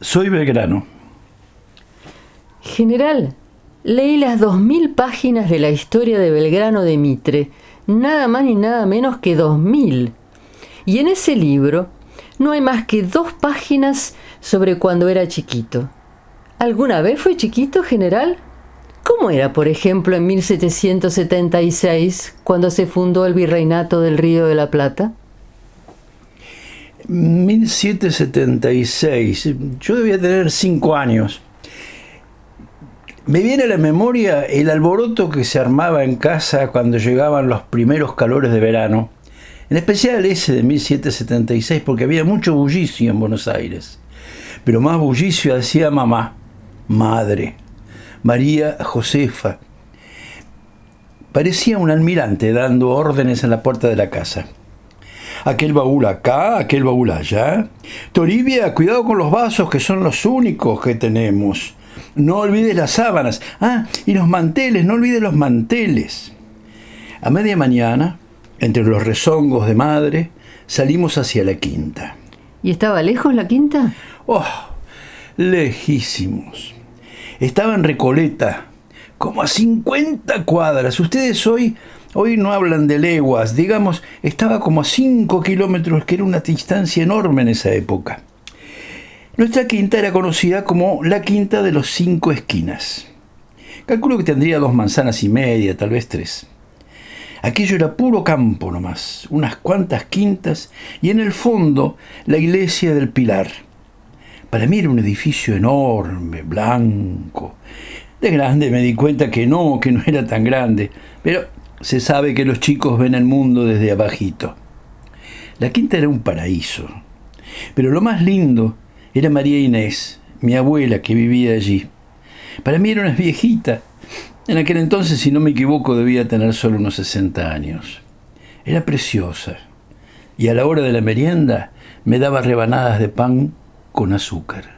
Soy Belgrano. General, leí las dos mil páginas de la historia de Belgrano de Mitre, nada más ni nada menos que dos mil. Y en ese libro no hay más que dos páginas sobre cuando era chiquito. ¿Alguna vez fue chiquito, general? ¿Cómo era, por ejemplo, en 1776, cuando se fundó el Virreinato del Río de la Plata? 1776, yo debía tener cinco años. Me viene a la memoria el alboroto que se armaba en casa cuando llegaban los primeros calores de verano, en especial ese de 1776, porque había mucho bullicio en Buenos Aires, pero más bullicio hacía mamá, madre, María Josefa. Parecía un almirante dando órdenes en la puerta de la casa aquel baúl acá, aquel baúl allá. Toribia, cuidado con los vasos que son los únicos que tenemos. No olvides las sábanas. Ah, y los manteles, no olvides los manteles. A media mañana, entre los rezongos de madre, salimos hacia la quinta. ¿Y estaba lejos la quinta? Oh, lejísimos. Estaba en Recoleta, como a 50 cuadras. Ustedes hoy Hoy no hablan de leguas, digamos, estaba como a 5 kilómetros, que era una distancia enorme en esa época. Nuestra quinta era conocida como la quinta de los cinco esquinas. Calculo que tendría dos manzanas y media, tal vez tres. Aquello era puro campo nomás, unas cuantas quintas y en el fondo la iglesia del Pilar. Para mí era un edificio enorme, blanco. De grande me di cuenta que no, que no era tan grande, pero se sabe que los chicos ven el mundo desde abajito. La quinta era un paraíso, pero lo más lindo era María Inés, mi abuela que vivía allí. Para mí era una viejita. En aquel entonces, si no me equivoco, debía tener solo unos 60 años. Era preciosa. Y a la hora de la merienda me daba rebanadas de pan con azúcar.